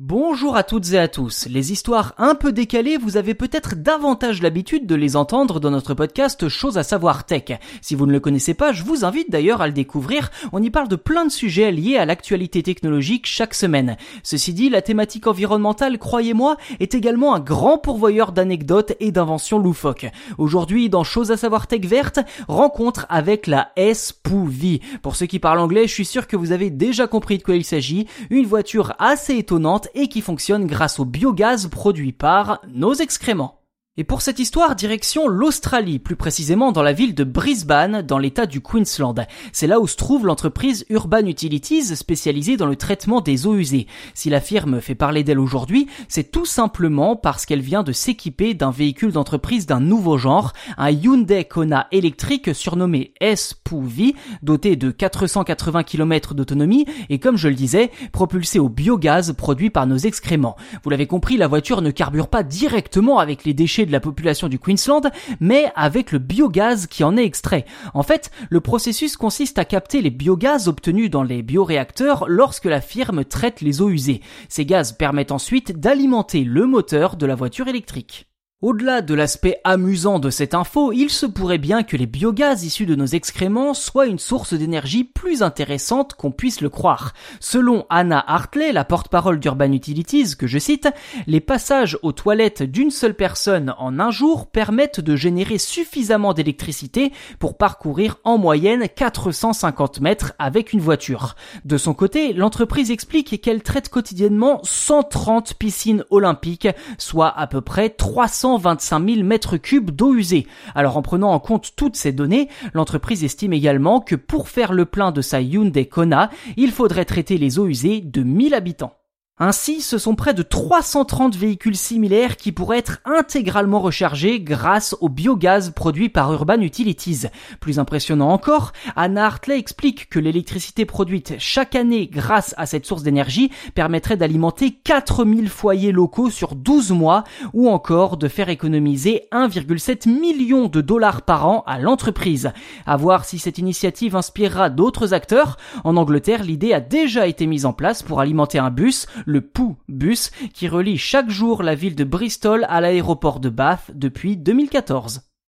Bonjour à toutes et à tous. Les histoires un peu décalées, vous avez peut-être davantage l'habitude de les entendre dans notre podcast Choses à savoir tech. Si vous ne le connaissez pas, je vous invite d'ailleurs à le découvrir. On y parle de plein de sujets liés à l'actualité technologique chaque semaine. Ceci dit, la thématique environnementale, croyez-moi, est également un grand pourvoyeur d'anecdotes et d'inventions loufoques. Aujourd'hui, dans Choses à savoir tech verte, rencontre avec la S-POV. Pour ceux qui parlent anglais, je suis sûr que vous avez déjà compris de quoi il s'agit. Une voiture assez étonnante et qui fonctionne grâce au biogaz produit par nos excréments. Et pour cette histoire, direction l'Australie, plus précisément dans la ville de Brisbane, dans l'état du Queensland. C'est là où se trouve l'entreprise Urban Utilities, spécialisée dans le traitement des eaux usées. Si la firme fait parler d'elle aujourd'hui, c'est tout simplement parce qu'elle vient de s'équiper d'un véhicule d'entreprise d'un nouveau genre, un Hyundai Kona électrique surnommé S-POV, doté de 480 km d'autonomie et comme je le disais, propulsé au biogaz produit par nos excréments. Vous l'avez compris, la voiture ne carbure pas directement avec les déchets de la population du Queensland, mais avec le biogaz qui en est extrait. En fait, le processus consiste à capter les biogaz obtenus dans les bioréacteurs lorsque la firme traite les eaux usées. Ces gaz permettent ensuite d'alimenter le moteur de la voiture électrique. Au-delà de l'aspect amusant de cette info, il se pourrait bien que les biogaz issus de nos excréments soient une source d'énergie plus intéressante qu'on puisse le croire. Selon Anna Hartley, la porte-parole d'Urban Utilities, que je cite, les passages aux toilettes d'une seule personne en un jour permettent de générer suffisamment d'électricité pour parcourir en moyenne 450 mètres avec une voiture. De son côté, l'entreprise explique qu'elle traite quotidiennement 130 piscines olympiques, soit à peu près 300 125 000 mètres cubes d'eau usée. Alors en prenant en compte toutes ces données, l'entreprise estime également que pour faire le plein de sa Hyundai Kona, il faudrait traiter les eaux usées de 1000 habitants. Ainsi, ce sont près de 330 véhicules similaires qui pourraient être intégralement rechargés grâce au biogaz produit par Urban Utilities. Plus impressionnant encore, Anna Hartley explique que l'électricité produite chaque année grâce à cette source d'énergie permettrait d'alimenter 4000 foyers locaux sur 12 mois ou encore de faire économiser 1,7 million de dollars par an à l'entreprise. À voir si cette initiative inspirera d'autres acteurs. En Angleterre, l'idée a déjà été mise en place pour alimenter un bus, le Poo Bus, qui relie chaque jour la ville de Bristol à l'aéroport de Bath depuis 2014.